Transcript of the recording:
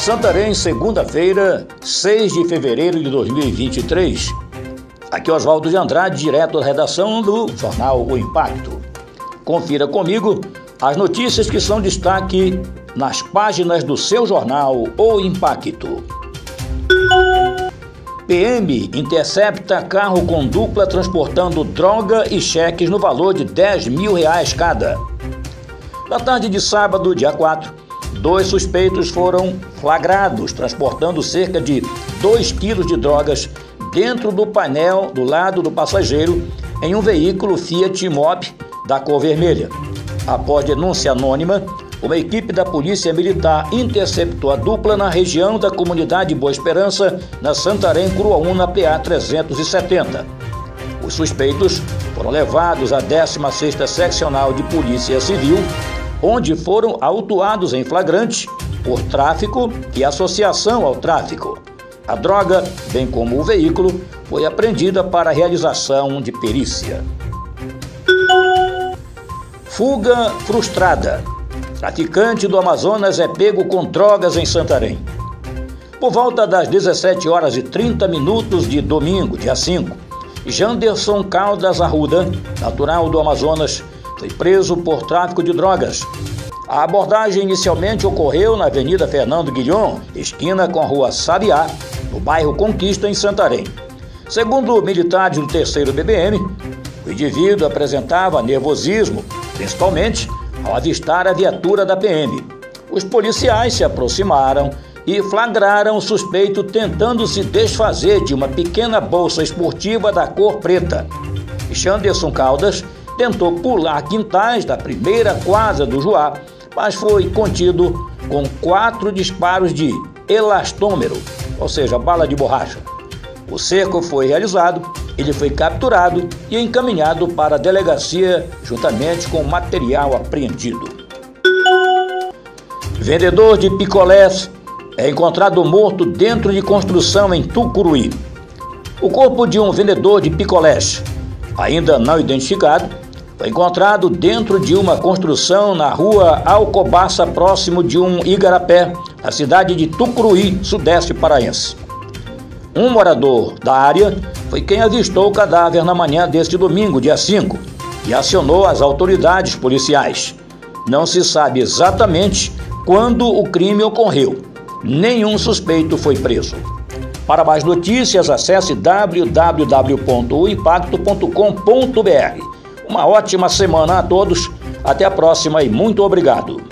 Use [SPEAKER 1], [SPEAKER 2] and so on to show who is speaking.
[SPEAKER 1] Santarém, segunda-feira, 6 de fevereiro de 2023. Aqui é Oswaldo de Andrade, direto da redação do jornal O Impacto. Confira comigo as notícias que são destaque nas páginas do seu jornal O Impacto. PM intercepta carro com dupla transportando droga e cheques no valor de 10 mil reais cada. Na tarde de sábado, dia 4, Dois suspeitos foram flagrados transportando cerca de 2 quilos de drogas dentro do painel do lado do passageiro em um veículo Fiat Mobi da cor vermelha. Após denúncia anônima, uma equipe da Polícia Militar interceptou a dupla na região da comunidade Boa Esperança, na Santarém, Curuaúna, PA 370. Os suspeitos foram levados à 16ª Seccional de Polícia Civil onde foram autuados em flagrante por tráfico e associação ao tráfico. A droga, bem como o veículo, foi apreendida para realização de perícia. Fuga frustrada. Traficante do Amazonas é pego com drogas em Santarém. Por volta das 17 horas e 30 minutos de domingo, dia 5, Janderson Caldas Arruda, natural do Amazonas, foi preso por tráfico de drogas. A abordagem inicialmente ocorreu na Avenida Fernando Guilhom, esquina com a Rua Sabiá, no bairro Conquista, em Santarém. Segundo militares do 3 BBM, o indivíduo apresentava nervosismo, principalmente ao avistar a viatura da PM. Os policiais se aproximaram e flagraram o suspeito tentando se desfazer de uma pequena bolsa esportiva da cor preta. Xanderson Caldas tentou pular quintais da primeira quadra do Joá, mas foi contido com quatro disparos de elastômero, ou seja, bala de borracha. O cerco foi realizado, ele foi capturado e encaminhado para a delegacia juntamente com material apreendido. Vendedor de picolés é encontrado morto dentro de construção em Tucuruí. O corpo de um vendedor de picolés, ainda não identificado, foi encontrado dentro de uma construção na rua Alcobaça, próximo de um igarapé, na cidade de Tucuruí, sudeste paraense. Um morador da área foi quem avistou o cadáver na manhã deste domingo, dia 5, e acionou as autoridades policiais. Não se sabe exatamente quando o crime ocorreu. Nenhum suspeito foi preso. Para mais notícias, acesse www.impacto.com.br uma ótima semana a todos. Até a próxima e muito obrigado.